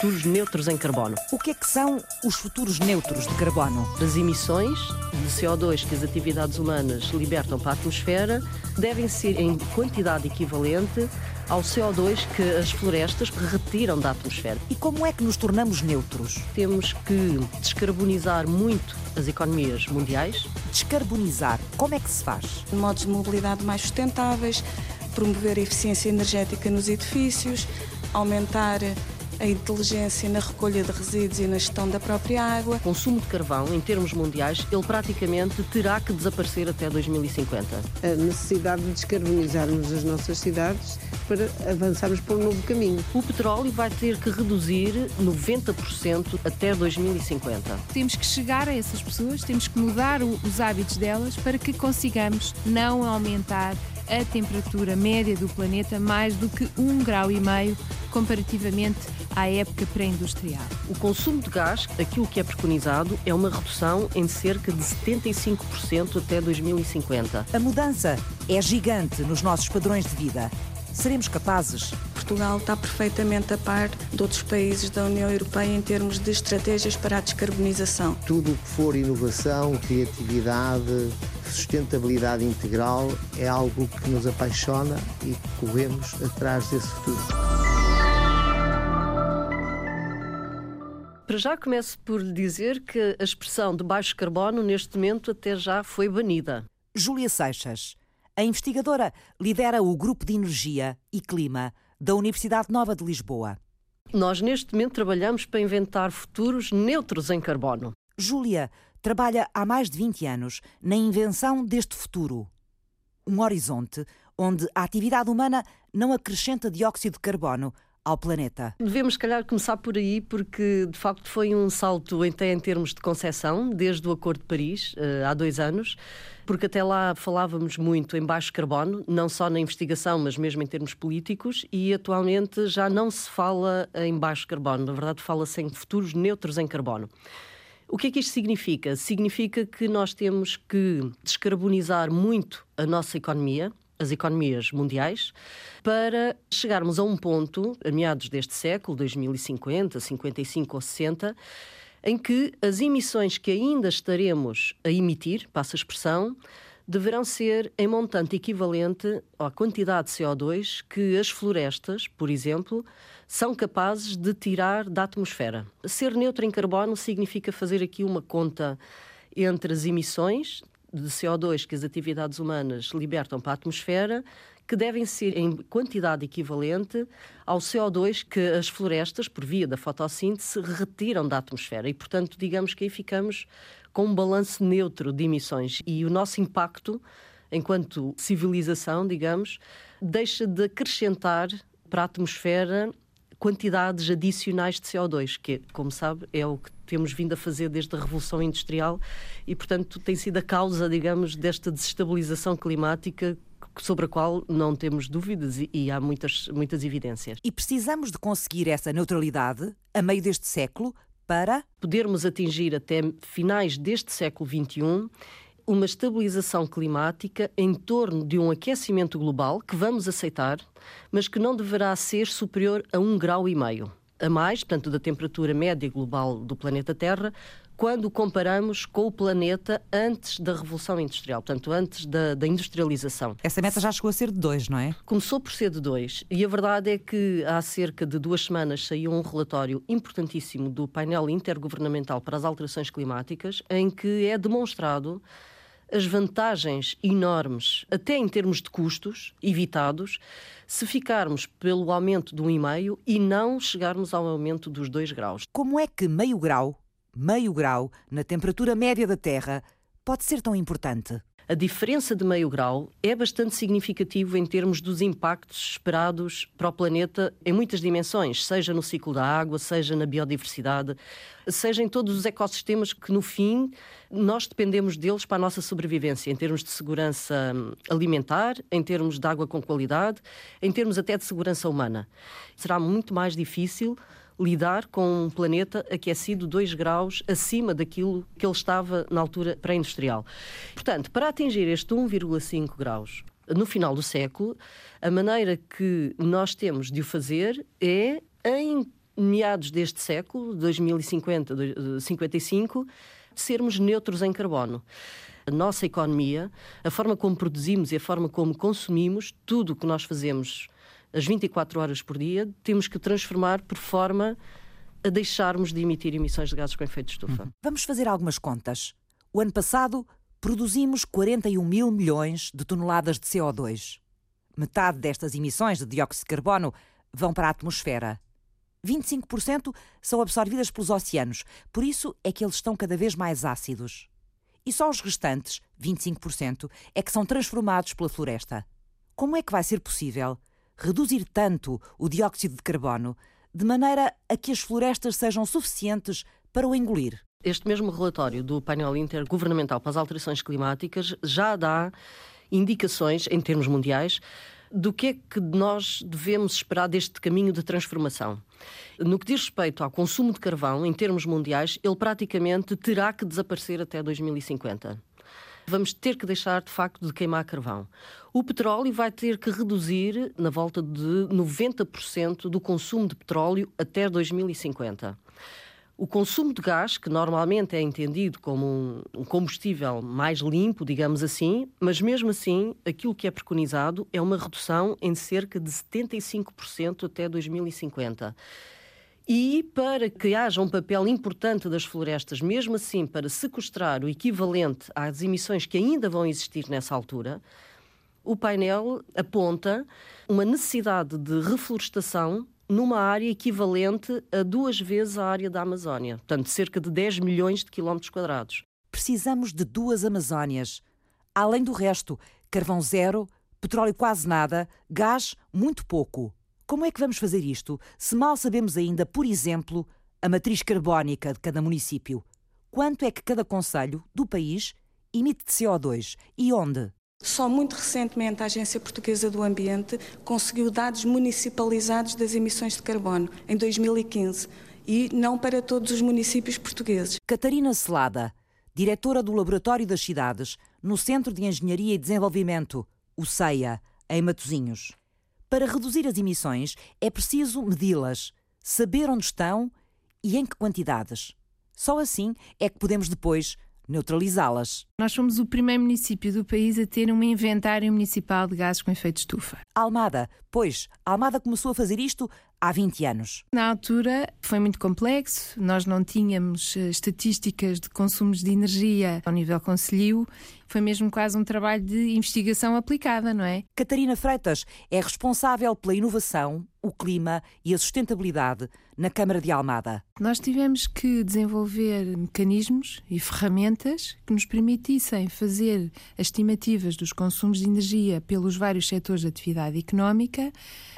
futuros neutros em carbono. O que é que são os futuros neutros de carbono? As emissões de CO2 que as atividades humanas libertam para a atmosfera devem ser em quantidade equivalente ao CO2 que as florestas retiram da atmosfera. E como é que nos tornamos neutros? Temos que descarbonizar muito as economias mundiais. Descarbonizar, como é que se faz? Modos de mobilidade mais sustentáveis, promover a eficiência energética nos edifícios, aumentar a inteligência na recolha de resíduos e na gestão da própria água. O consumo de carvão, em termos mundiais, ele praticamente terá que desaparecer até 2050. A necessidade de descarbonizarmos as nossas cidades para avançarmos para um novo caminho. O petróleo vai ter que reduzir 90% até 2050. Temos que chegar a essas pessoas, temos que mudar os hábitos delas para que consigamos não aumentar a temperatura média do planeta mais do que um grau e meio comparativamente à época pré-industrial. O consumo de gás, aquilo que é preconizado, é uma redução em cerca de 75% até 2050. A mudança é gigante nos nossos padrões de vida. Seremos capazes? Portugal está perfeitamente a par de outros países da União Europeia em termos de estratégias para a descarbonização. Tudo o que for inovação, criatividade, sustentabilidade integral é algo que nos apaixona e corremos atrás desse futuro. Para já começo por lhe dizer que a expressão de baixo carbono neste momento até já foi banida. Júlia Seixas, a investigadora, lidera o Grupo de Energia e Clima da Universidade Nova de Lisboa. Nós neste momento trabalhamos para inventar futuros neutros em carbono. Júlia trabalha há mais de 20 anos na invenção deste futuro. Um horizonte onde a atividade humana não acrescenta dióxido de carbono ao planeta. Devemos, se calhar, começar por aí, porque de facto foi um salto até em termos de concepção, desde o Acordo de Paris, eh, há dois anos, porque até lá falávamos muito em baixo carbono, não só na investigação, mas mesmo em termos políticos, e atualmente já não se fala em baixo carbono, na verdade fala-se em futuros neutros em carbono. O que é que isto significa? Significa que nós temos que descarbonizar muito a nossa economia, as economias mundiais, para chegarmos a um ponto, a meados deste século, 2050, 55 ou 60, em que as emissões que ainda estaremos a emitir, passa a expressão, deverão ser em montante equivalente à quantidade de CO2 que as florestas, por exemplo, são capazes de tirar da atmosfera. Ser neutro em carbono significa fazer aqui uma conta entre as emissões de CO2 que as atividades humanas libertam para a atmosfera, que devem ser em quantidade equivalente ao CO2 que as florestas, por via da fotossíntese, retiram da atmosfera. E, portanto, digamos que aí ficamos com um balanço neutro de emissões. E o nosso impacto, enquanto civilização, digamos, deixa de acrescentar para a atmosfera quantidades adicionais de CO2, que, como sabe, é o que temos vindo a fazer desde a Revolução Industrial e, portanto, tem sido a causa, digamos, desta desestabilização climática sobre a qual não temos dúvidas e, e há muitas, muitas evidências. E precisamos de conseguir essa neutralidade a meio deste século para podermos atingir até finais deste século XXI uma estabilização climática em torno de um aquecimento global que vamos aceitar, mas que não deverá ser superior a um grau e meio a mais, portanto, da temperatura média global do planeta Terra, quando comparamos com o planeta antes da Revolução Industrial, portanto, antes da, da, industrialização. Essa meta já chegou a ser de 2, não é? Começou por ser de 2. E a verdade é que há cerca de duas semanas saiu um relatório importantíssimo do painel intergovernamental para as alterações climáticas, em que é demonstrado as vantagens enormes, até em termos de custos evitados, se ficarmos pelo aumento de um e meio não chegarmos ao aumento dos dois graus. Como é que meio grau, meio grau, na temperatura média da Terra, pode ser tão importante? A diferença de meio grau é bastante significativo em termos dos impactos esperados para o planeta em muitas dimensões, seja no ciclo da água, seja na biodiversidade, seja em todos os ecossistemas que, no fim, nós dependemos deles para a nossa sobrevivência, em termos de segurança hum, alimentar, em termos de água com qualidade, em termos até de segurança humana. Será muito mais difícil lidar com um planeta aquecido 2 graus acima daquilo que ele estava na altura pré-industrial. Portanto, para atingir este 1,5 graus no final do século, a maneira que nós temos de o fazer é em meados deste século, 2050, 55, sermos neutros em carbono. A nossa economia, a forma como produzimos e a forma como consumimos, tudo o que nós fazemos as 24 horas por dia, temos que transformar por forma a deixarmos de emitir emissões de gases com efeito de estufa. Uhum. Vamos fazer algumas contas. O ano passado produzimos 41 mil milhões de toneladas de CO2. Metade destas emissões de dióxido de carbono vão para a atmosfera. 25% são absorvidas pelos oceanos, por isso é que eles estão cada vez mais ácidos. E só os restantes, 25%, é que são transformados pela floresta. Como é que vai ser possível reduzir tanto o dióxido de carbono de maneira a que as florestas sejam suficientes para o engolir? Este mesmo relatório do painel intergovernamental para as alterações climáticas já dá indicações, em termos mundiais, do que é que nós devemos esperar deste caminho de transformação. No que diz respeito ao consumo de carvão, em termos mundiais, ele praticamente terá que desaparecer até 2050 vamos ter que deixar de facto de queimar carvão. O petróleo vai ter que reduzir na volta de 90% do consumo de petróleo até 2050. O consumo de gás, que normalmente é entendido como um combustível mais limpo, digamos assim, mas mesmo assim, aquilo que é preconizado é uma redução em cerca de 75% até 2050. E para que haja um papel importante das florestas, mesmo assim, para sequestrar o equivalente às emissões que ainda vão existir nessa altura, o painel aponta uma necessidade de reflorestação numa área equivalente a duas vezes a área da Amazónia, portanto, cerca de 10 milhões de quilómetros quadrados. Precisamos de duas Amazónias. Além do resto, carvão zero, petróleo quase nada, gás muito pouco. Como é que vamos fazer isto se mal sabemos ainda, por exemplo, a matriz carbónica de cada município? Quanto é que cada conselho do país emite de CO2 e onde? Só muito recentemente a Agência Portuguesa do Ambiente conseguiu dados municipalizados das emissões de carbono, em 2015, e não para todos os municípios portugueses. Catarina Celada, diretora do Laboratório das Cidades, no Centro de Engenharia e Desenvolvimento, o CEIA, em Matosinhos. Para reduzir as emissões é preciso medi-las, saber onde estão e em que quantidades. Só assim é que podemos depois neutralizá-las. Nós somos o primeiro município do país a ter um inventário municipal de gases com efeito de estufa. Almada, pois, Almada começou a fazer isto há 20 anos. Na altura foi muito complexo, nós não tínhamos eh, estatísticas de consumos de energia ao nível conselho, foi mesmo quase um trabalho de investigação aplicada, não é? Catarina Freitas é responsável pela inovação, o clima e a sustentabilidade na Câmara de Almada. Nós tivemos que desenvolver mecanismos e ferramentas que nos permitissem fazer as estimativas dos consumos de energia pelos vários setores de atividade económica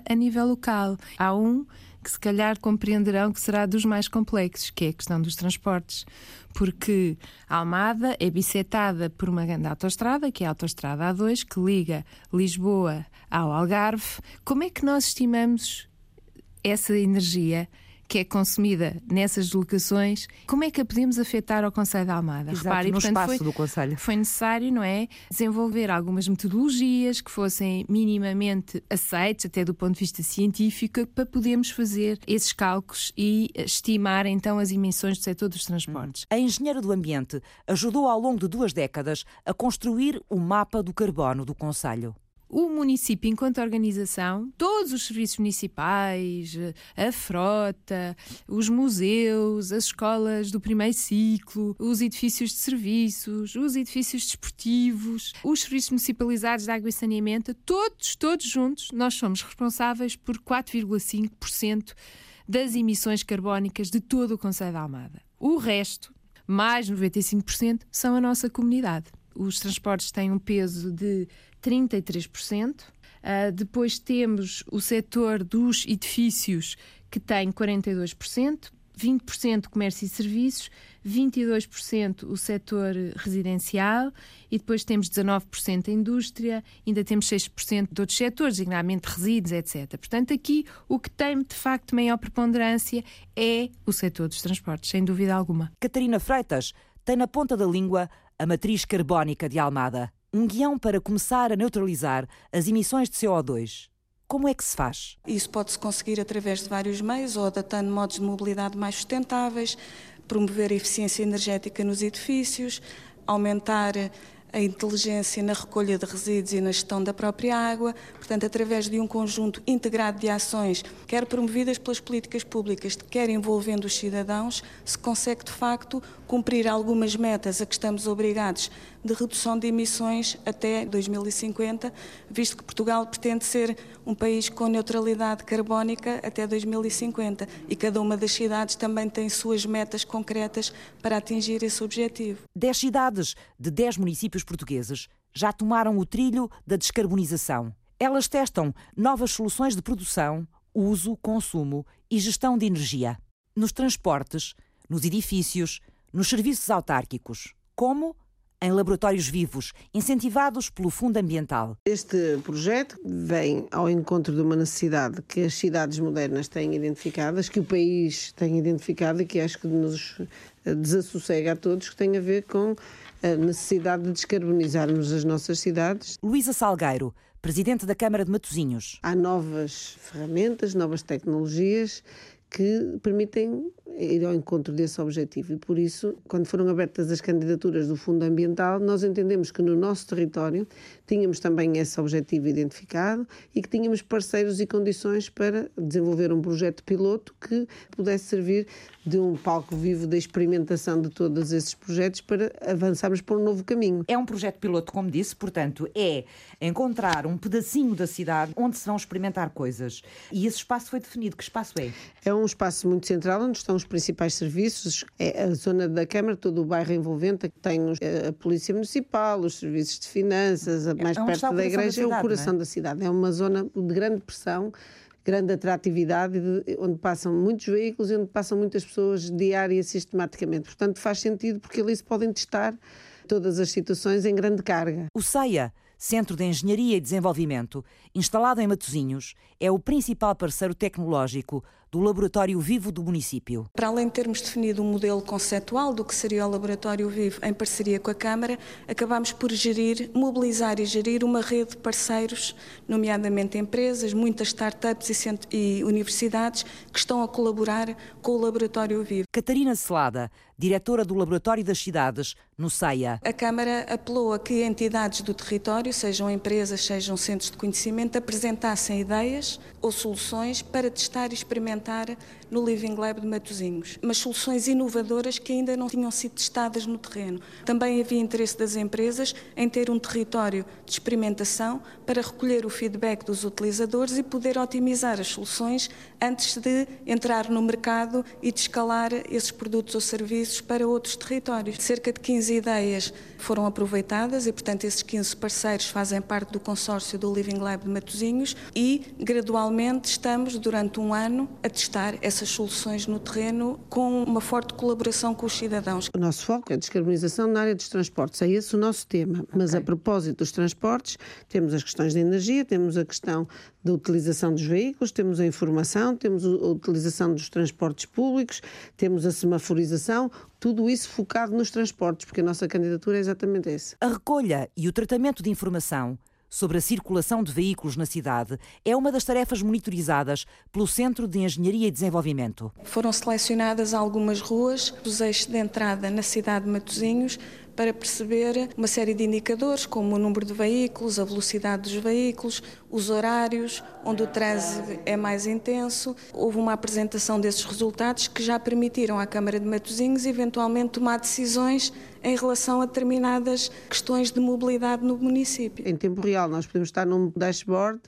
a nível local. Há um que se calhar compreenderão que será dos mais complexos, que é a questão dos transportes. Porque a Almada é bisetada por uma grande autoestrada, que é a autoestrada A2, que liga Lisboa ao Algarve. Como é que nós estimamos essa energia que é consumida nessas deslocações, como é que a podemos afetar ao Conselho da Almada? Exato, Repare, no portanto, espaço foi, do Conselho. Foi necessário, não é, desenvolver algumas metodologias que fossem minimamente aceites, até do ponto de vista científico, para podermos fazer esses cálculos e estimar então as emissões do setor dos transportes. A engenheira do ambiente ajudou ao longo de duas décadas a construir o mapa do carbono do Conselho o município, enquanto organização, todos os serviços municipais, a frota, os museus, as escolas do primeiro ciclo, os edifícios de serviços, os edifícios desportivos, os serviços municipalizados de água e saneamento, todos, todos juntos, nós somos responsáveis por 4,5% das emissões carbónicas de todo o Conselho da Almada. O resto, mais 95%, são a nossa comunidade. Os transportes têm um peso de 33%. Uh, ah, depois temos o setor dos edifícios, que tem 42%, 20% comércio e serviços, 22% o setor residencial e depois temos 19% a indústria, ainda temos 6% de outros setores, designadamente resíduos, etc. Portanto, aqui o que tem de facto maior preponderância é o setor dos transportes, sem dúvida alguma. Catarina Freitas tem na ponta da língua a matriz carbónica de Almada um guião para começar a neutralizar as emissões de CO2. Como é que se faz? Isso pode-se conseguir através de vários meios, ou adaptando modos de mobilidade mais sustentáveis, promover a eficiência energética nos edifícios, aumentar a inteligência na recolha de resíduos e na gestão da própria água, portanto, através de um conjunto integrado de ações, quer promovidas pelas políticas públicas, quer envolvendo os cidadãos, se consegue de facto cumprir algumas metas a que estamos obrigados de redução de emissões até 2050, visto que Portugal pretende ser um país com neutralidade carbónica até 2050 e cada uma das cidades também tem suas metas concretas para atingir esse objetivo. Dez cidades de dez municípios portugueses já tomaram o trilho da descarbonização. Elas testam novas soluções de produção, uso, consumo e gestão de energia. Nos transportes, nos edifícios, nos serviços autárquicos. Como? em laboratórios vivos, incentivados pelo Fundo Ambiental. Este projeto vem ao encontro de uma necessidade que as cidades modernas têm identificadas, que o país tem identificado e que acho que nos desassossega a todos, que tem a ver com a necessidade de descarbonizarmos as nossas cidades. Luísa Salgueiro, presidente da Câmara de Matosinhos. Há novas ferramentas, novas tecnologias que permitem ir ao encontro desse objetivo. E por isso, quando foram abertas as candidaturas do Fundo Ambiental, nós entendemos que no nosso território tínhamos também esse objetivo identificado e que tínhamos parceiros e condições para desenvolver um projeto piloto que pudesse servir de um palco vivo da experimentação de todos esses projetos para avançarmos para um novo caminho. É um projeto piloto, como disse, portanto, é encontrar um pedacinho da cidade onde se vão experimentar coisas. E esse espaço foi definido. Que espaço é? É um espaço muito central onde estão os principais serviços. É a zona da Câmara, todo o bairro envolvente, que tem a Polícia Municipal, os serviços de finanças, mais é perto da igreja, é o coração é? da cidade. É uma zona de grande pressão grande atratividade, onde passam muitos veículos e onde passam muitas pessoas diária sistematicamente. Portanto, faz sentido porque ali se podem testar todas as situações em grande carga. O CEIA, Centro de Engenharia e Desenvolvimento, instalado em Matosinhos, é o principal parceiro tecnológico do Laboratório Vivo do município. Para além de termos definido um modelo conceptual do que seria o Laboratório Vivo em parceria com a Câmara, acabamos por gerir, mobilizar e gerir uma rede de parceiros, nomeadamente empresas, muitas startups e, e universidades que estão a colaborar com o Laboratório Vivo. Catarina Celada, diretora do Laboratório das Cidades, no CEIA. A Câmara apelou a que entidades do território, sejam empresas, sejam centros de conhecimento, apresentassem ideias ou soluções para testar e experimentar no Living Lab de Matosinhos, mas soluções inovadoras que ainda não tinham sido testadas no terreno. Também havia interesse das empresas em ter um território de experimentação para recolher o feedback dos utilizadores e poder otimizar as soluções antes de entrar no mercado e de escalar esses produtos ou serviços para outros territórios. Cerca de 15 ideias foram aproveitadas e, portanto, esses 15 parceiros fazem parte do consórcio do Living Lab de Matosinhos e, gradualmente, estamos, durante um ano, a testar essas soluções no terreno com uma forte colaboração com os cidadãos. O nosso foco é a descarbonização na área dos transportes, é esse o nosso tema. Mas, okay. a propósito dos transportes, temos as questões da energia, temos a questão da utilização dos veículos, temos a informação, temos a utilização dos transportes públicos, temos a semaforização, tudo isso focado nos transportes, porque a nossa candidatura é exatamente essa. A recolha e o tratamento de informação sobre a circulação de veículos na cidade é uma das tarefas monitorizadas pelo Centro de Engenharia e Desenvolvimento. Foram selecionadas algumas ruas dos eixos de entrada na cidade de Matosinhos para perceber uma série de indicadores, como o número de veículos, a velocidade dos veículos, os horários, onde o trânsito é mais intenso. Houve uma apresentação desses resultados que já permitiram à Câmara de Matosinhos eventualmente tomar decisões em relação a determinadas questões de mobilidade no município. Em tempo real, nós podemos estar num dashboard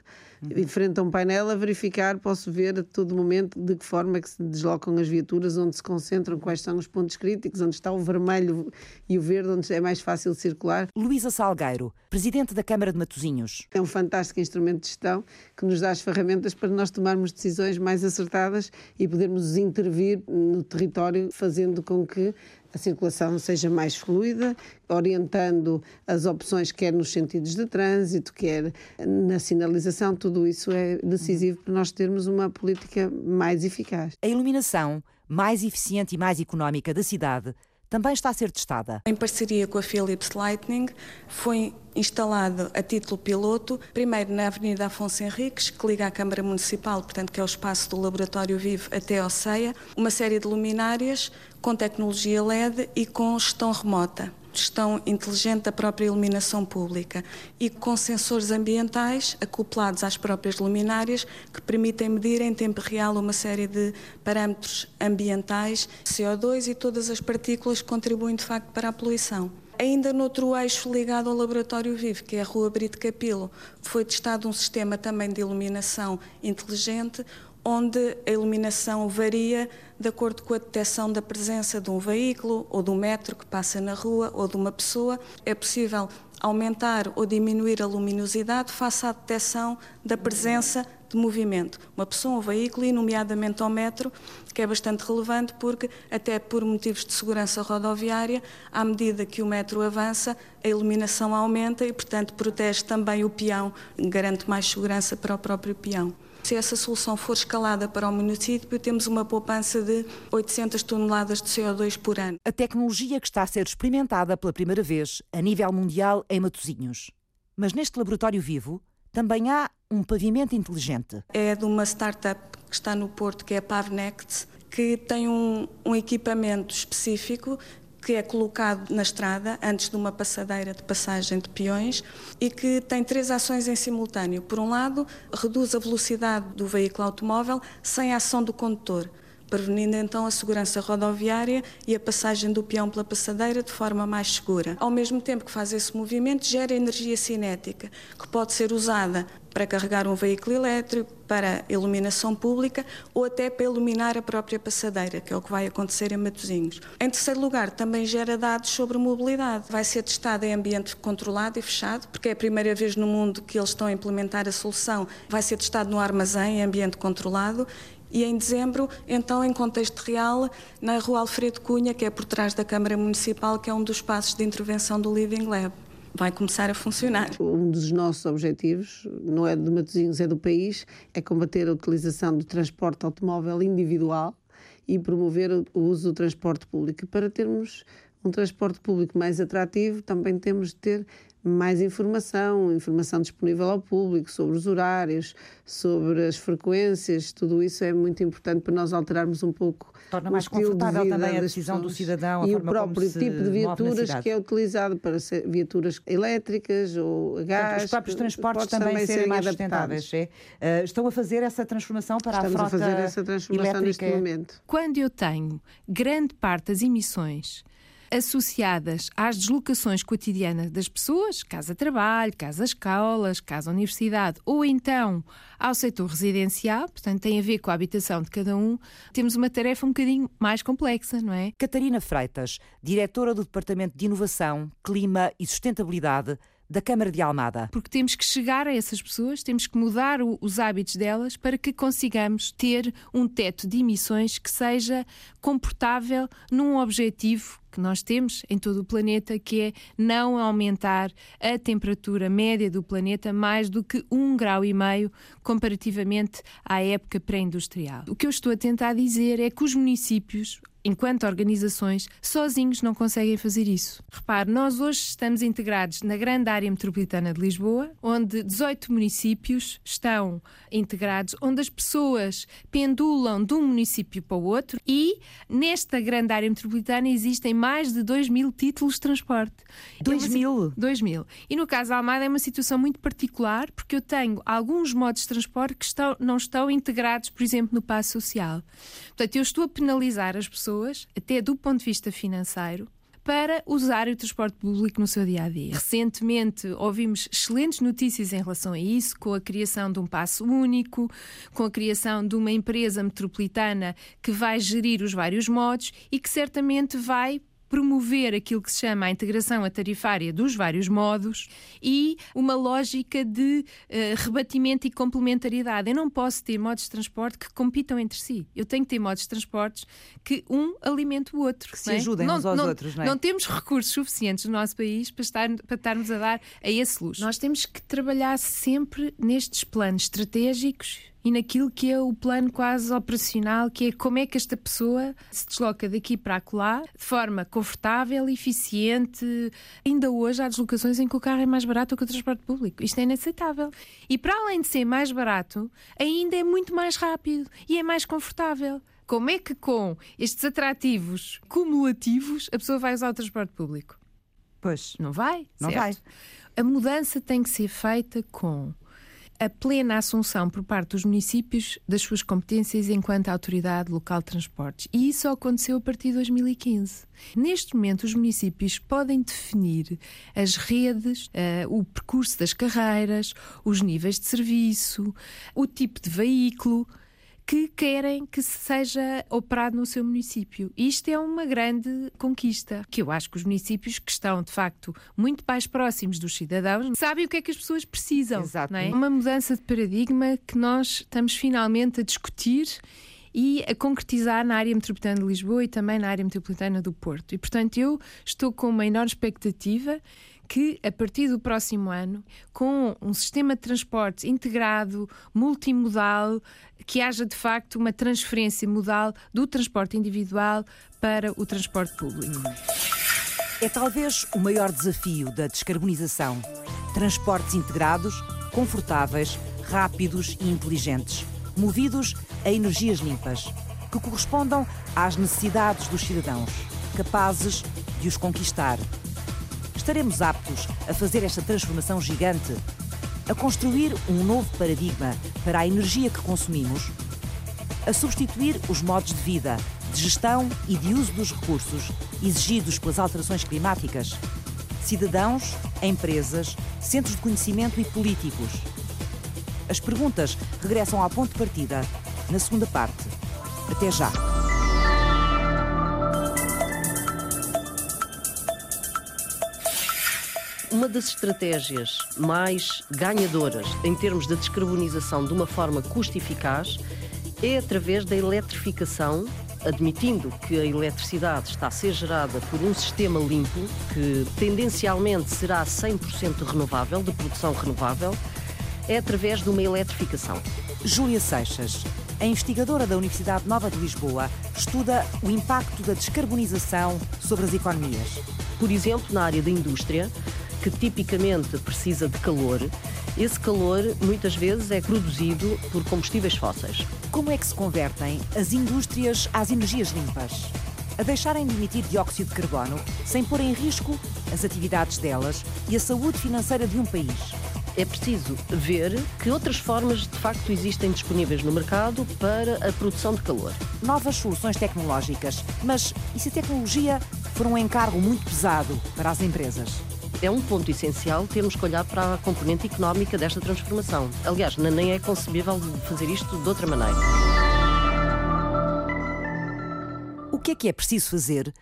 em frente a um painel a verificar, posso ver a todo momento de que forma é que se deslocam as viaturas, onde se concentram, quais são os pontos críticos, onde está o vermelho e o verde, onde é mais fácil circular. Luísa Salgueiro, Presidente da Câmara de Matosinhos. É um fantástico instrumento de gestão que nos dá as ferramentas para nós tomarmos decisões mais acertadas e podermos intervir no território, fazendo com que a circulação seja mais fluida, orientando as opções, quer nos sentidos de trânsito, quer na sinalização, tudo isso é decisivo para nós termos uma política mais eficaz. A iluminação mais eficiente e mais económica da cidade também está a ser testada. Em parceria com a Philips Lightning, foi instalado a título piloto, primeiro na Avenida Afonso Henriques, que liga à Câmara Municipal, portanto que é o espaço do Laboratório Vivo até ao CEIA, uma série de luminárias com tecnologia LED e com gestão remota gestão inteligente da própria iluminação pública e com sensores ambientais acoplados às próprias luminárias que permitem medir em tempo real uma série de parâmetros ambientais, CO2 e todas as partículas que contribuem de facto para a poluição. Ainda noutro eixo ligado ao Laboratório Vivo, que é a Rua Brito Capilo, foi testado um sistema também de iluminação inteligente, onde a iluminação varia de acordo com a detecção da presença de um veículo ou de um metro que passa na rua ou de uma pessoa. É possível aumentar ou diminuir a luminosidade face à detecção da presença de movimento. Uma pessoa, um veículo, e nomeadamente ao metro, que é bastante relevante porque, até por motivos de segurança rodoviária, à medida que o metro avança, a iluminação aumenta e, portanto, protege também o peão, garante mais segurança para o próprio peão. Se essa solução for escalada para o município, temos uma poupança de 800 toneladas de CO2 por ano. A tecnologia que está a ser experimentada pela primeira vez a nível mundial em Matosinhos. Mas neste laboratório vivo também há um pavimento inteligente. É de uma startup que está no Porto, que é a Pavnect, que tem um, um equipamento específico que é colocado na estrada antes de uma passadeira de passagem de peões e que tem três ações em simultâneo. Por um lado, reduz a velocidade do veículo automóvel sem a ação do condutor prevenindo então a segurança rodoviária e a passagem do peão pela passadeira de forma mais segura. Ao mesmo tempo que faz esse movimento, gera energia cinética, que pode ser usada para carregar um veículo elétrico, para iluminação pública ou até para iluminar a própria passadeira, que é o que vai acontecer em Matosinhos. Em terceiro lugar, também gera dados sobre mobilidade. Vai ser testado em ambiente controlado e fechado, porque é a primeira vez no mundo que eles estão a implementar a solução. Vai ser testado no armazém, em ambiente controlado, e em dezembro, então, em contexto real, na Rua Alfredo Cunha, que é por trás da Câmara Municipal, que é um dos passos de intervenção do Living Lab. Vai começar a funcionar. Um dos nossos objetivos, não é de Matosinhos, é do país, é combater a utilização do transporte automóvel individual e promover o uso do transporte público. Para termos um transporte público mais atrativo, também temos de ter mais informação, informação disponível ao público sobre os horários, sobre as frequências, tudo isso é muito importante para nós alterarmos um pouco Torna mais confortável de também a decisão do cidadão, e o próprio tipo de viaturas que é utilizado para ser viaturas elétricas ou a gás. Portanto, os próprios transportes também, também serem mais sustentáveis. É? Uh, estão a fazer essa transformação para Estamos a frota a fazer essa transformação elétrica. neste momento. Quando eu tenho grande parte das emissões associadas às deslocações cotidianas das pessoas, casa-trabalho, casa-escolas, casa-universidade, ou então ao setor residencial, portanto tem a ver com a habitação de cada um, temos uma tarefa um bocadinho mais complexa, não é? Catarina Freitas, diretora do Departamento de Inovação, Clima e Sustentabilidade da Câmara de Almada. Porque temos que chegar a essas pessoas, temos que mudar o, os hábitos delas para que consigamos ter um teto de emissões que seja comportável num objetivo que nós temos em todo o planeta, que é não aumentar a temperatura média do planeta mais do que um grau e meio comparativamente à época pré-industrial. O que eu estou a tentar dizer é que os municípios enquanto organizações, sozinhos não conseguem fazer isso. Repare, nós hoje estamos integrados na grande área metropolitana de Lisboa, onde 18 municípios estão integrados, onde as pessoas pendulam de um município para o outro e nesta grande área metropolitana existem mais de 2 mil títulos de transporte. 2 mil? 2 mil. E no caso da Almada é uma situação muito particular porque eu tenho alguns modos de transporte que estão, não estão integrados, por exemplo, no passo social. Portanto, eu estou a penalizar as pessoas pessoas, até do ponto de vista financeiro, para usar o transporte público no seu dia a dia. Recentemente ouvimos excelentes notícias em relação a isso, com a criação de um passo único, com a criação de uma empresa metropolitana que vai gerir os vários modos e que certamente vai promover aquilo que se chama a integração tarifária dos vários modos e uma lógica de uh, rebatimento e complementariedade. Eu não posso ter modos de transporte que compitam entre si. Eu tenho que ter modos de transportes que um alimente o outro. Que se é? ajudem não, uns aos não, outros, não é? Não temos recursos suficientes no nosso país para, estar, para estarmos a dar a esse luxo. Nós temos que trabalhar sempre nestes planos estratégicos e naquilo que é o plano quase operacional, que é como é que esta pessoa se desloca daqui para acolá de forma confortável, eficiente. Ainda hoje há deslocações em que o carro é mais barato que o transporte público. Isto é inaceitável. E para além de ser mais barato, ainda é muito mais rápido e é mais confortável. Como é que com estes atrativos cumulativos a pessoa vai usar o transporte público? Pois. Não vai? Não certo? vai. A mudança tem que ser feita com a plena assunção por parte dos municípios das suas competências enquanto autoridade local de transportes. E isso aconteceu a partir de 2015. Neste momento, os municípios podem definir as redes, uh, o percurso das carreiras, os níveis de serviço, o tipo de veículo que querem que seja operado no seu município. Isto é uma grande conquista, que eu acho que os municípios que estão, de facto, muito mais próximos dos cidadãos sabem o que é que as pessoas precisam. Exato. É? Uma mudança de paradigma que nós estamos finalmente a discutir e a concretizar na área metropolitana de Lisboa e também na área metropolitana do Porto. E, portanto, eu estou com uma enorme expectativa que, a partir do próximo ano, com um sistema de transportes integrado, multimodal, que haja de facto uma transferência modal do transporte individual para o transporte público. É talvez o maior desafio da descarbonização. Transportes integrados, confortáveis, rápidos e inteligentes, movidos a energias limpas, que correspondam às necessidades dos cidadãos, capazes de os conquistar. Estaremos aptos a fazer esta transformação gigante a construir um novo paradigma para a energia que consumimos, a substituir os modos de vida, de gestão e de uso dos recursos exigidos pelas alterações climáticas, cidadãos, empresas, centros de conhecimento e políticos. As perguntas regressam ao ponto de partida na segunda parte. Até já! Uma das estratégias mais ganhadoras em termos de descarbonização de uma forma custo eficaz é através da eletrificação, admitindo que a eletricidade está a ser gerada por um sistema limpo, que tendencialmente será 100% renovável, de produção renovável, é através de uma eletrificação. Júlia Seixas, a investigadora da Universidade Nova de Lisboa, estuda o impacto da descarbonização sobre as economias. Por exemplo, na área da indústria, que tipicamente precisa de calor, esse calor muitas vezes é produzido por combustíveis fósseis. Como é que se convertem as indústrias às energias limpas? A deixarem de emitir dióxido de carbono sem pôr em risco as atividades delas e a saúde financeira de um país. É preciso ver que outras formas de facto existem disponíveis no mercado para a produção de calor. Novas soluções tecnológicas, mas e se a tecnologia for um encargo muito pesado para as empresas? É um ponto essencial termos que olhar para a componente económica desta transformação. Aliás, nem é concebível fazer isto de outra maneira. O que é que é preciso fazer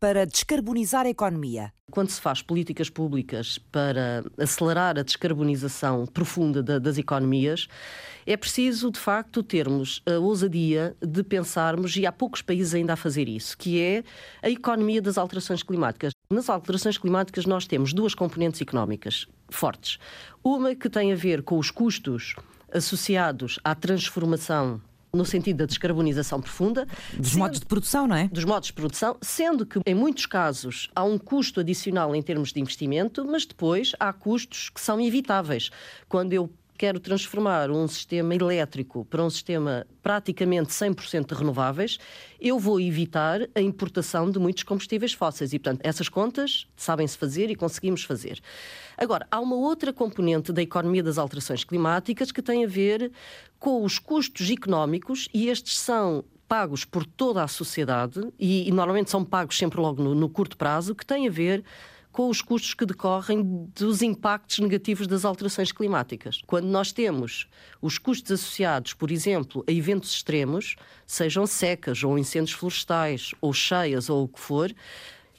para descarbonizar a economia? Quando se faz políticas públicas para acelerar a descarbonização profunda das economias, é preciso, de facto, termos a ousadia de pensarmos, e há poucos países ainda a fazer isso, que é a economia das alterações climáticas. Nas alterações climáticas, nós temos duas componentes económicas fortes. Uma que tem a ver com os custos associados à transformação no sentido da descarbonização profunda. Dos sendo, modos de produção, não é? Dos modos de produção, sendo que, em muitos casos, há um custo adicional em termos de investimento, mas depois há custos que são evitáveis. Quando eu quero transformar um sistema elétrico para um sistema praticamente 100% renováveis, eu vou evitar a importação de muitos combustíveis fósseis. E, portanto, essas contas sabem-se fazer e conseguimos fazer. Agora, há uma outra componente da economia das alterações climáticas que tem a ver com os custos económicos, e estes são pagos por toda a sociedade e, e normalmente são pagos sempre logo no, no curto prazo, que tem a ver com os custos que decorrem dos impactos negativos das alterações climáticas. Quando nós temos os custos associados, por exemplo, a eventos extremos, sejam secas ou incêndios florestais ou cheias ou o que for,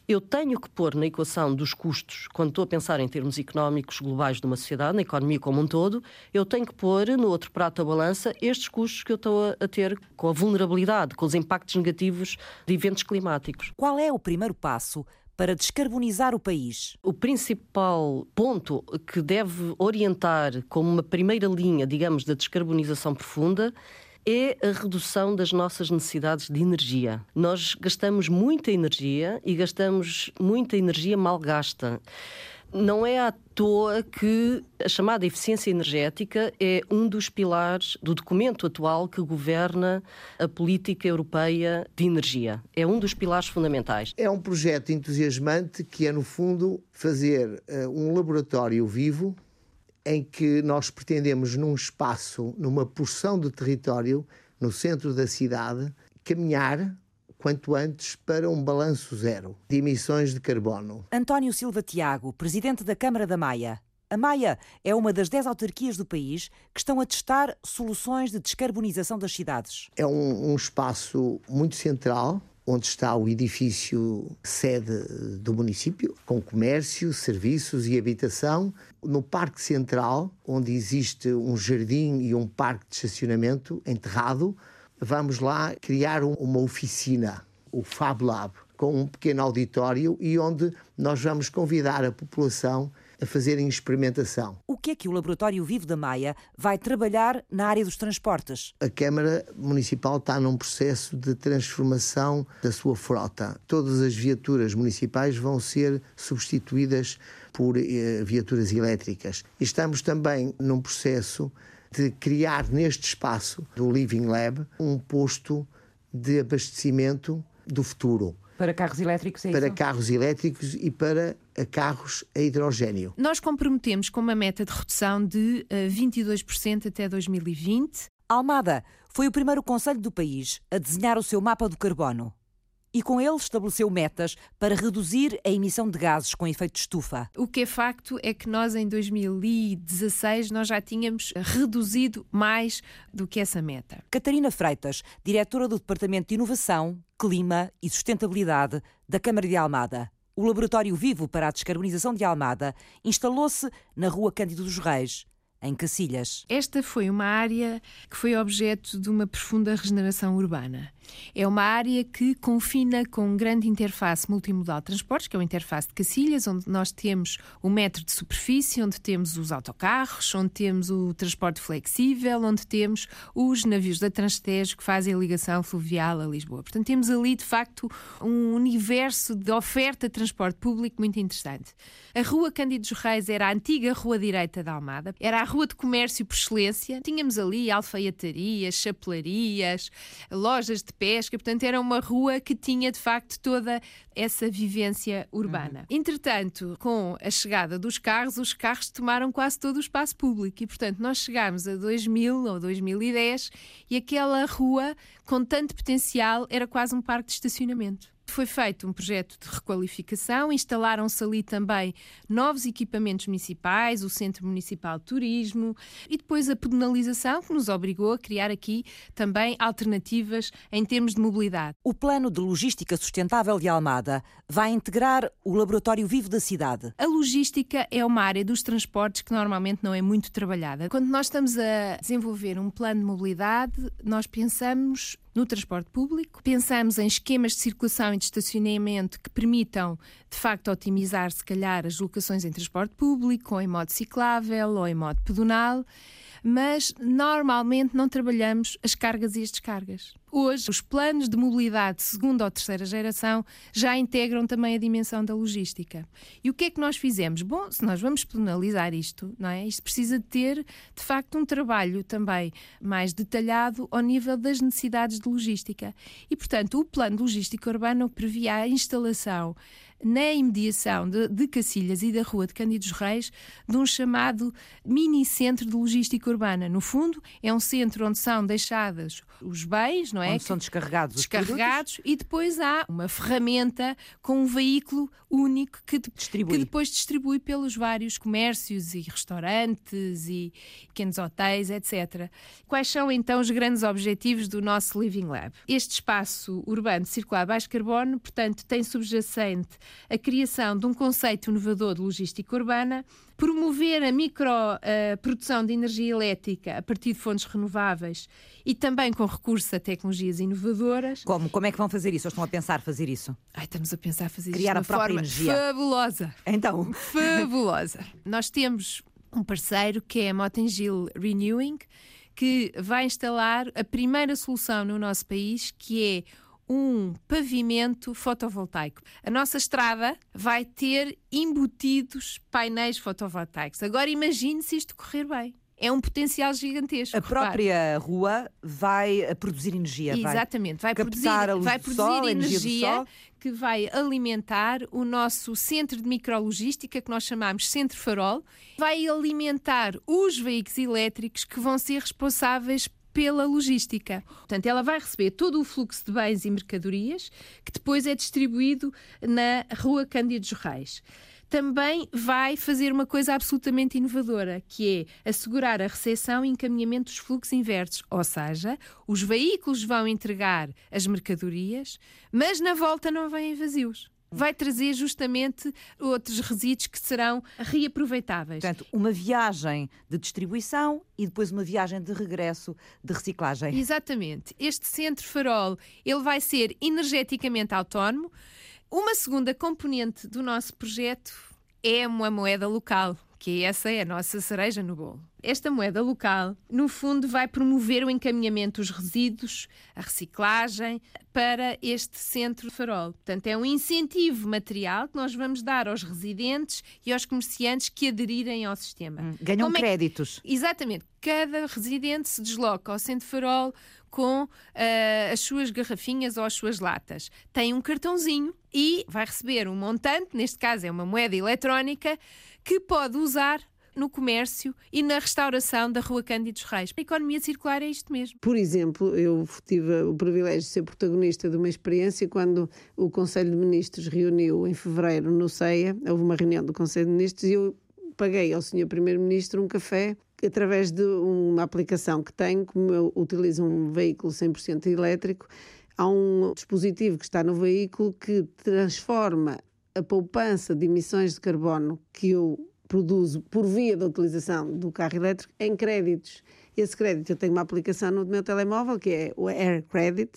eu tenho que pôr na equação dos custos, quando estou a pensar em termos económicos globais de uma sociedade, na economia como um todo, eu tenho que pôr no outro prato da balança estes custos que eu estou a ter com a vulnerabilidade, com os impactos negativos de eventos climáticos. Qual é o primeiro passo para descarbonizar o país. O principal ponto que deve orientar como uma primeira linha, digamos, da descarbonização profunda é a redução das nossas necessidades de energia. Nós gastamos muita energia e gastamos muita energia mal gasta. Não é à toa que a chamada eficiência energética é um dos pilares do documento atual que governa a política europeia de energia. É um dos pilares fundamentais. É um projeto entusiasmante que é, no fundo, fazer uh, um laboratório vivo em que nós pretendemos, num espaço, numa porção de território, no centro da cidade, caminhar quanto antes para um balanço zero de emissões de carbono. António Silva Tiago, presidente da Câmara da Maia. A Maia é uma das dez autarquias do país que estão a testar soluções de descarbonização das cidades. É um, um espaço muito central onde está o edifício sede do município, com comércio, serviços e habitação. No Parque Central, onde existe um jardim e um parque de estacionamento enterrado, vamos lá criar uma oficina, o Fab Lab, com um pequeno auditório e onde nós vamos convidar a população a fazerem experimentação. O que é que o Laboratório Vivo da Maia vai trabalhar na área dos transportes? A Câmara Municipal está num processo de transformação da sua frota. Todas as viaturas municipais vão ser substituídas por eh, viaturas elétricas. E estamos também num processo de criar neste espaço do Living Lab um posto de abastecimento do futuro. Para carros elétricos, é Para isso? carros elétricos e para carros a hidrogênio. Nós comprometemos com uma meta de redução de 22% eh, até 2020. Almada foi o primeiro conselho do país a desenhar o seu mapa do carbono e com ele estabeleceu metas para reduzir a emissão de gases com efeito de estufa. O que é facto é que nós em 2016 nós já tínhamos reduzido mais do que essa meta. Catarina Freitas, diretora do Departamento de Inovação, Clima e Sustentabilidade da Câmara de Almada. O Laboratório Vivo para a Descarbonização de Almada instalou-se na Rua Cândido dos Reis, em Cacilhas. Esta foi uma área que foi objeto de uma profunda regeneração urbana. É uma área que confina com grande interface multimodal de transportes, que é o interface de Cacilhas, onde nós temos o metro de superfície, onde temos os autocarros, onde temos o transporte flexível, onde temos os navios da Transtejo que fazem a ligação fluvial a Lisboa. Portanto, temos ali, de facto, um universo de oferta de transporte público muito interessante. A Rua Cândido dos Reis era a antiga Rua Direita da Almada, era a rua de comércio por excelência. Tínhamos ali alfaiatarias, chapelarias, lojas de pesca, portanto, era uma rua que tinha de facto toda essa vivência urbana. Uhum. Entretanto, com a chegada dos carros, os carros tomaram quase todo o espaço público e, portanto, nós chegámos a 2000 ou 2010 e aquela rua com tanto potencial era quase um parque de estacionamento. Foi feito um projeto de requalificação, instalaram-se ali também novos equipamentos municipais, o Centro Municipal de Turismo e depois a pedonalização que nos obrigou a criar aqui também alternativas em termos de mobilidade. O Plano de Logística Sustentável de Almada vai integrar o Laboratório Vivo da cidade. A logística é uma área dos transportes que normalmente não é muito trabalhada. Quando nós estamos a desenvolver um plano de mobilidade, nós pensamos no transporte público. Pensamos em esquemas de circulação e de estacionamento que permitam, de facto, otimizar, se calhar, as locações em transporte público, ou em modo ciclável, ou em modo pedonal mas normalmente não trabalhamos as cargas e as descargas. Hoje, os planos de mobilidade de segunda ou terceira geração já integram também a dimensão da logística. E o que é que nós fizemos? Bom, se nós vamos penalizar isto, não é? Isto precisa de ter, de facto, um trabalho também mais detalhado ao nível das necessidades de logística. E, portanto, o plano de logística urbana previa a instalação na imediação de, de, Cacilhas e da Rua de Cândidos Reis, de um chamado mini centro de logística urbana. No fundo, é um centro onde são deixados os bens, não é? Onde são descarregados Descarregados e depois há uma ferramenta com um veículo único que, distribui. que depois distribui pelos vários comércios e restaurantes e pequenos hotéis, etc. Quais são então os grandes objetivos do nosso Living Lab? Este espaço urbano circular baixo carbono, portanto, tem subjacente a criação de um conceito inovador de logística urbana, promover a microprodução uh, de energia elétrica a partir de fontes renováveis e também com recurso a tecnologia tecnologias inovadoras. Como? Como é que vão fazer isso? Ou estão a pensar fazer isso? Ai, estamos a pensar fazer Criar isto a de uma própria forma energia. fabulosa. Então, fabulosa. Nós temos um parceiro que é a Motengil Renewing, que vai instalar a primeira solução no nosso país, que é um pavimento fotovoltaico. A nossa estrada vai ter embutidos painéis fotovoltaicos. Agora imagine se isto correr bem. É um potencial gigantesco. a repare. própria rua vai eh, produzir energia. vai Exatamente, vai captar produzir, vai produzir sol, energia que vai alimentar o nosso centro de micrologística, que nós chamamos Centro Farol, vai alimentar os veículos elétricos que vão ser responsáveis pela logística. Portanto, ela vai receber todo o fluxo de bens e mercadorias que depois é distribuído na Rua Cândido dos Reis também vai fazer uma coisa absolutamente inovadora, que é assegurar a recepção e encaminhamento dos fluxos inversos. Ou seja, os veículos vão entregar as mercadorias, mas na volta não vêm vazios. Vai trazer justamente outros resíduos que serão reaproveitáveis. Portanto, uma viagem de distribuição e depois uma viagem de regresso de reciclagem. Exatamente. Este centro farol, ele vai ser energeticamente autónomo. Uma segunda componente do nosso projeto é uma moeda local, que essa é a nossa cereja no bolo. Esta moeda local, no fundo, vai promover o encaminhamento dos resíduos, a reciclagem, para este centro farol. Portanto, é um incentivo material que nós vamos dar aos residentes e aos comerciantes que aderirem ao sistema. Ganham Como é que- créditos. Exatamente. Cada residente se desloca ao Centro Farol com ah, as suas garrafinhas ou as suas latas. Tem um cartãozinho e vai receber um montante, neste caso é uma moeda eletrónica, que pode usar no comércio e na restauração da Rua Cândido Reis. A economia circular é isto mesmo. Por exemplo, eu tive o privilégio de ser protagonista de uma experiência quando o Conselho de Ministros reuniu em fevereiro no CEIA, houve uma reunião do Conselho de Ministros e eu paguei ao Sr. Primeiro-Ministro um café através de uma aplicação que tenho, como eu utilizo um veículo 100% elétrico, há um dispositivo que está no veículo que transforma a poupança de emissões de carbono que eu produzo por via da utilização do carro elétrico em créditos. Esse crédito eu tenho uma aplicação no meu telemóvel que é o Air Credit,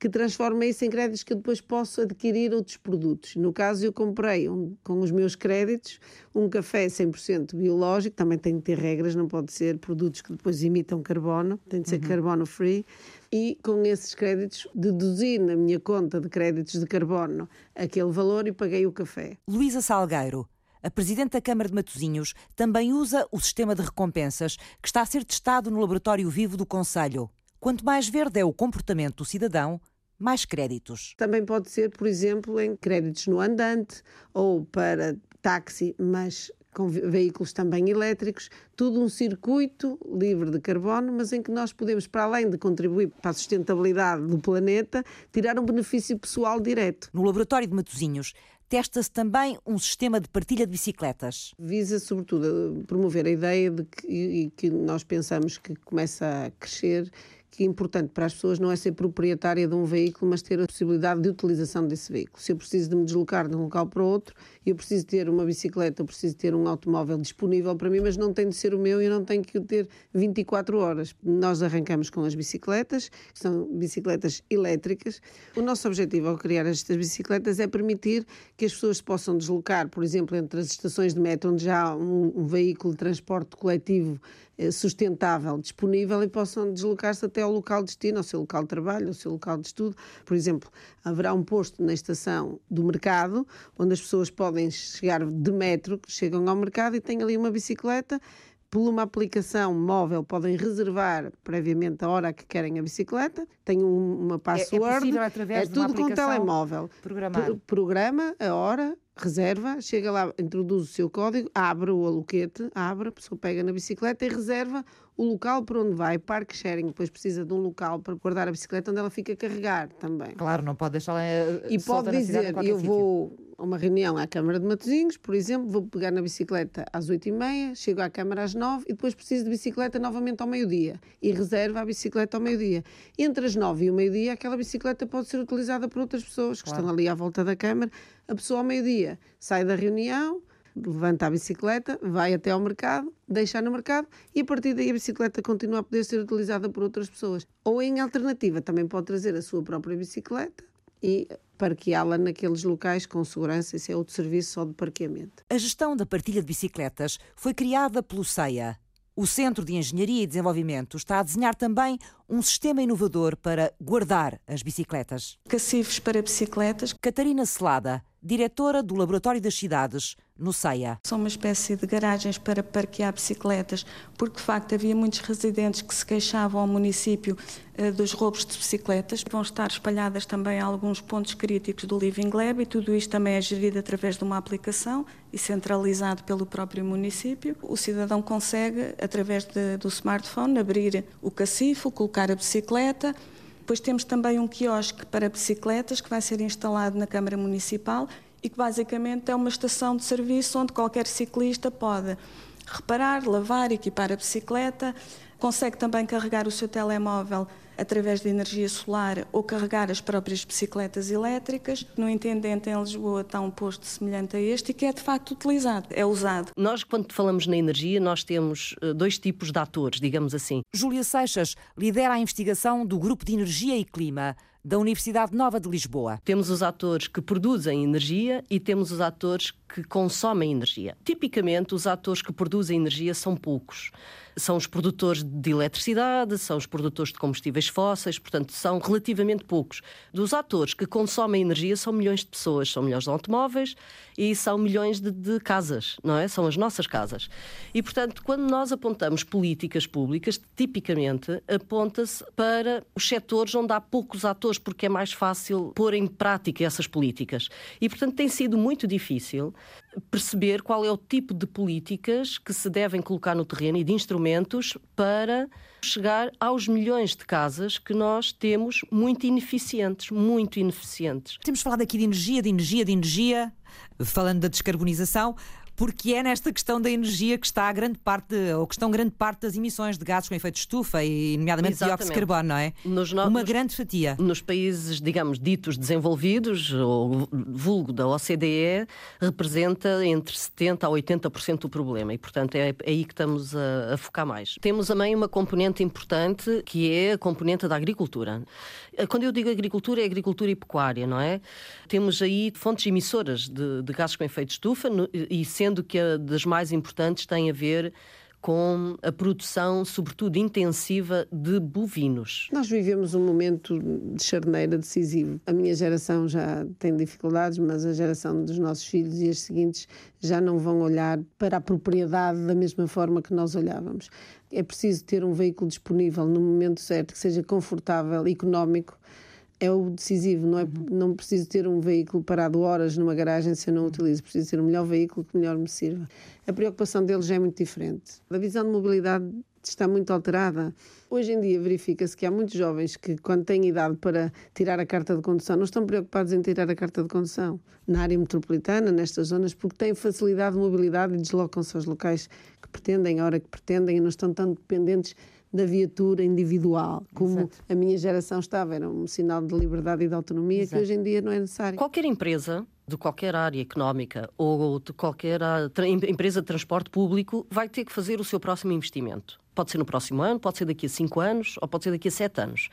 que transforma isso em créditos que eu depois posso adquirir outros produtos. No caso, eu comprei um- com os meus créditos um café 100% biológico, também tem que ter regras, não pode ser produtos que depois imitam carbono, tem de ser carbono free. E com esses créditos, deduzi na minha conta de créditos de carbono aquele valor e paguei o café. Luísa Salgueiro, a Presidente da Câmara de Matosinhos, também usa o sistema de recompensas que está a ser testado no Laboratório Vivo do Conselho. Quanto mais verde é o comportamento do cidadão, mais créditos. Também pode ser, por exemplo, em créditos no andante ou para táxi, mas com ve- veículos também elétricos, tudo um circuito livre de carbono, mas em que nós podemos, para além de contribuir para a sustentabilidade do planeta, tirar um benefício pessoal direto. No Laboratório de Matosinhos, testa-se também um sistema de partilha de bicicletas. Visa, sobretudo, promover a ideia de que, e que nós pensamos que começa a crescer, que é importante para as pessoas não é ser proprietária de um veículo, mas ter a possibilidade de utilização desse veículo. Se eu preciso de me deslocar de um local para outro, eu preciso ter uma bicicleta, eu preciso ter um automóvel disponível para mim, mas não tem de ser o meu e eu não tenho que o ter 24 horas. Nós arrancamos com as bicicletas, que são bicicletas elétricas. O nosso objetivo ao criar estas bicicletas é permitir que as pessoas se possam deslocar, por exemplo, entre as estações de metro, onde já há um, um veículo de transporte coletivo eh, sustentável disponível e possam deslocar-se até ao local de destino, ao seu local de trabalho, ao seu local de estudo. Por exemplo, haverá um posto na estação do mercado, onde as pessoas podem chegar de metro, chegam ao mercado e têm ali uma bicicleta. Por uma aplicação móvel podem reservar previamente a hora que querem a bicicleta, têm um- uma password, possível através é de uma tudo com telemóvel. programar. Pro- programa a hora, reserva, chega lá, introduz o seu código, abre o aluquete, abre, a pessoa pega na bicicleta e reserva o local para onde vai, parque sharing, depois precisa de um local para guardar a bicicleta onde ela fica a carregar também. Claro, não pode deixá-la E pode dizer, eu vou a uma reunião à Câmara de Matosinhos, por exemplo, vou pegar na bicicleta às 8h30, chego à Câmara às 9 e depois preciso de bicicleta novamente ao meio-dia. E reserva a bicicleta ao meio-dia. Entre as 9 e o meio-dia, aquela bicicleta pode ser utilizada por outras pessoas que estão ali à volta da Câmara. A pessoa ao meio-dia sai da reunião, levanta a bicicleta, vai até ao mercado, deixa no mercado e a partir daí a bicicleta continua a poder ser utilizada por outras pessoas. Ou em alternativa, também pode trazer a sua própria bicicleta e parqueá-la naqueles locais com segurança, isso é outro serviço só de parqueamento. A gestão da partilha de bicicletas foi criada pelo CEIA. O Centro de Engenharia e Desenvolvimento está a desenhar também um sistema inovador para guardar as bicicletas. Cacifes para bicicletas. Catarina Celada, diretora do Laboratório das Cidades, no CEIA. São uma espécie de garagens para parquear bicicletas, porque de facto havia muitos residentes que se queixavam ao município uh, dos roubos de bicicletas. Vão estar espalhadas também alguns pontos críticos do Living Lab e tudo isto também é gerido através de uma aplicação e centralizado pelo próprio município. O cidadão consegue, através de, do smartphone, abrir o cacifo, colocar a bicicleta. Depois temos também um quiosque para bicicletas que vai ser instalado na Câmara Municipal e que basicamente é uma estação de serviço onde qualquer ciclista pode reparar, lavar, equipar a bicicleta, consegue também carregar o seu telemóvel através de energia solar ou carregar as próprias bicicletas elétricas. No Intendente, em Lisboa, está um posto semelhante a este e que é de facto utilizado, é usado. Nós, quando falamos na energia, nós temos eh, dois tipos de atores, digamos assim. Júlia Seixas lidera a investigação do Grupo de Energia e Clima da Universidade Nova de Lisboa. Temos os atores que produzem energia e temos os atores que consomem energia. Tipicamente, os atores que produzem energia são poucos são os produtores de eletricidade, são os produtores de combustíveis fósseis, portanto, são relativamente poucos. Dos atores que consomem energia são milhões de pessoas, são milhões de automóveis e são milhões de, de casas, não é? São as nossas casas. E, portanto, quando nós apontamos políticas públicas, tipicamente aponta-se para os setores onde há poucos atores, porque é mais fácil pôr em prática essas políticas. E, portanto, tem sido muito difícil perceber qual é o tipo de políticas que se devem colocar no terreno e de instrumentos para chegar aos milhões de casas que nós temos muito ineficientes, muito ineficientes. Temos falado aqui de energia, de energia, de energia, falando da descarbonização porque é nesta questão da energia que está a grande parte, ou que estão grande parte das emissões de gases com efeito de estufa, e nomeadamente Exatamente. dióxido de carbono, não é? Nos no... Uma grande fatia. Nos países, digamos, ditos desenvolvidos, ou vulgo da OCDE, representa entre 70% a 80% do problema, e portanto é, é aí que estamos a, a focar mais. Temos também uma componente importante, que é a componente da agricultura. Quando eu digo agricultura, é agricultura e pecuária, não é? Temos aí fontes emissoras de, de gases com efeito de estufa, e sendo que a das mais importantes tem a ver com a produção, sobretudo intensiva, de bovinos. Nós vivemos um momento de charneira decisivo. A minha geração já tem dificuldades, mas a geração dos nossos filhos e as seguintes já não vão olhar para a propriedade da mesma forma que nós olhávamos. É preciso ter um veículo disponível no momento certo, que seja confortável, económico é o decisivo, não, é, uhum. não preciso ter um veículo parado horas numa garagem se eu não utilizo, preciso ter o melhor veículo que melhor me sirva. A preocupação deles é muito diferente. A visão de mobilidade está muito alterada. Hoje em dia verifica-se que há muitos jovens que, quando têm idade para tirar a carta de condução, não estão preocupados em tirar a carta de condução na área metropolitana, nestas zonas, porque têm facilidade de mobilidade e deslocam-se aos locais que pretendem, a hora que pretendem, e não estão tão dependentes da viatura individual, como Exato. a minha geração estava. Era um sinal de liberdade e de autonomia Exato. que hoje em dia não é necessário. Qualquer empresa de qualquer área económica ou de qualquer empresa de transporte público vai ter que fazer o seu próximo investimento. Pode ser no próximo ano, pode ser daqui a cinco anos ou pode ser daqui a sete anos.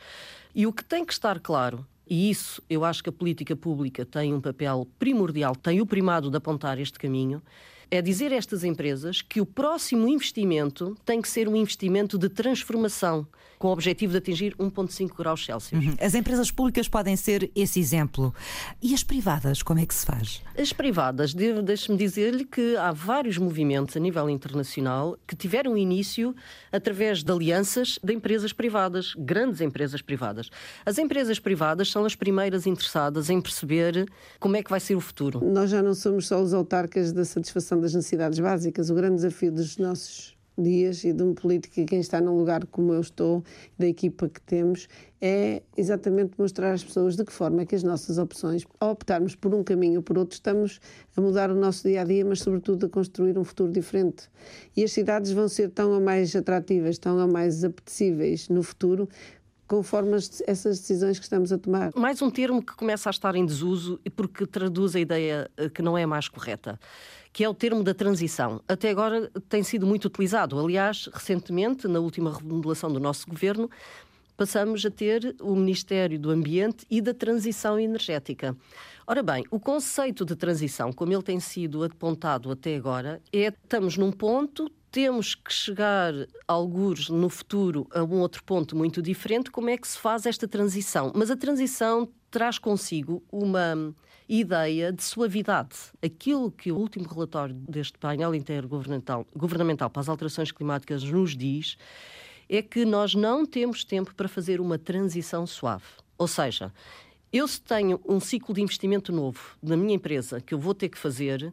E o que tem que estar claro e isso eu acho que a política pública tem um papel primordial, tem o primado de apontar este caminho, é dizer a estas empresas que o próximo investimento tem que ser um investimento de transformação, com o objetivo de atingir 1,5 graus Celsius. Uhum. As empresas públicas podem ser esse exemplo. E as privadas, como é que se faz? As privadas, deixe-me dizer-lhe que há vários movimentos a nível internacional que tiveram início através de alianças de empresas privadas, grandes empresas privadas. As empresas privadas são as primeiras interessadas em perceber como é que vai ser o futuro. Nós já não somos só os autarcas da satisfação das necessidades básicas. O grande desafio dos nossos dias e de um político e quem está num lugar como eu estou, da equipa que temos, é exatamente mostrar às pessoas de que forma é que as nossas opções, ao optarmos por um caminho ou por outro, estamos a mudar o nosso dia a dia, mas sobretudo a construir um futuro diferente. E as cidades vão ser tão a mais atrativas, tão a mais apetecíveis no futuro conforme as, essas decisões que estamos a tomar. Mais um termo que começa a estar em desuso e porque traduz a ideia eh, que não é mais correta que é o termo da transição. Até agora tem sido muito utilizado. Aliás, recentemente, na última remodelação do nosso governo, passamos a ter o Ministério do Ambiente e da Transição Energética. Ora bem, o conceito de transição, como ele tem sido apontado até agora, é estamos num ponto, temos que chegar, alguns no futuro, a um outro ponto muito diferente. Como é que se faz esta transição? Mas a transição traz consigo uma ideia de suavidade. Aquilo que o último relatório deste painel intergovernamental governamental para as alterações climáticas nos diz é que nós não temos tempo para fazer uma transição suave. Ou seja, eu se tenho um ciclo de investimento novo na minha empresa que eu vou ter que fazer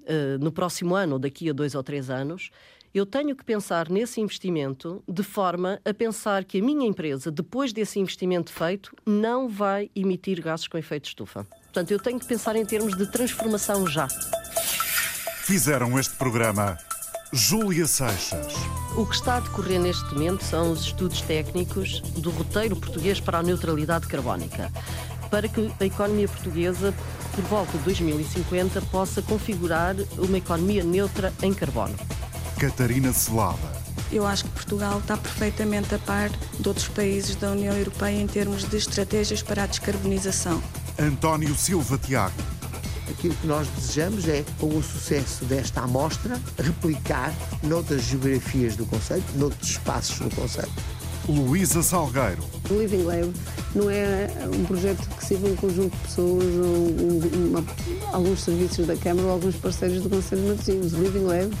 uh, no próximo ano ou daqui a dois ou três anos, eu tenho que pensar nesse investimento de forma a pensar que a minha empresa, depois desse investimento feito, não vai emitir gases com efeito estufa. Portanto, eu tenho que pensar em termos de transformação já. Fizeram este programa Júlia Seixas. O que está a decorrer neste momento são os estudos técnicos do roteiro português para a neutralidade carbónica, para que a economia portuguesa, por volta de 2050, possa configurar uma economia neutra em carbono. Catarina Selada. Eu acho que Portugal está perfeitamente a par de outros países da União Europeia em termos de estratégias para a descarbonização. António Silva Tiago Aquilo que nós desejamos é, com o sucesso desta amostra, replicar noutras geografias do Conselho, noutros espaços do Conselho. Luísa Salgueiro. O Living Lab não é um projeto que sirva um conjunto de pessoas ou uma, alguns serviços da Câmara ou alguns parceiros do Conselho de Matosinhos. O Living Lab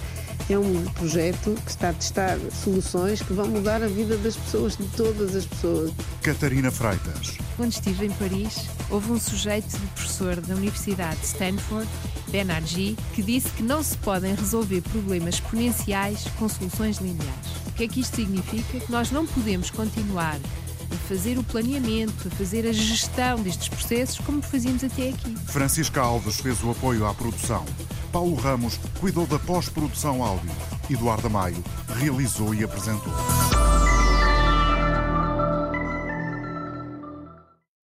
é um projeto que está a testar soluções que vão mudar a vida das pessoas, de todas as pessoas. Catarina Freitas. Quando estive em Paris, houve um sujeito de professor da Universidade de Stanford, Bernard que disse que não se podem resolver problemas exponenciais com soluções lineares. O que é que isto significa? Que nós não podemos continuar a fazer o planeamento, a fazer a gestão destes processos como fazíamos até aqui. Francisca Alves fez o apoio à produção. Paulo Ramos cuidou da pós-produção áudio. Eduardo Maio realizou e apresentou.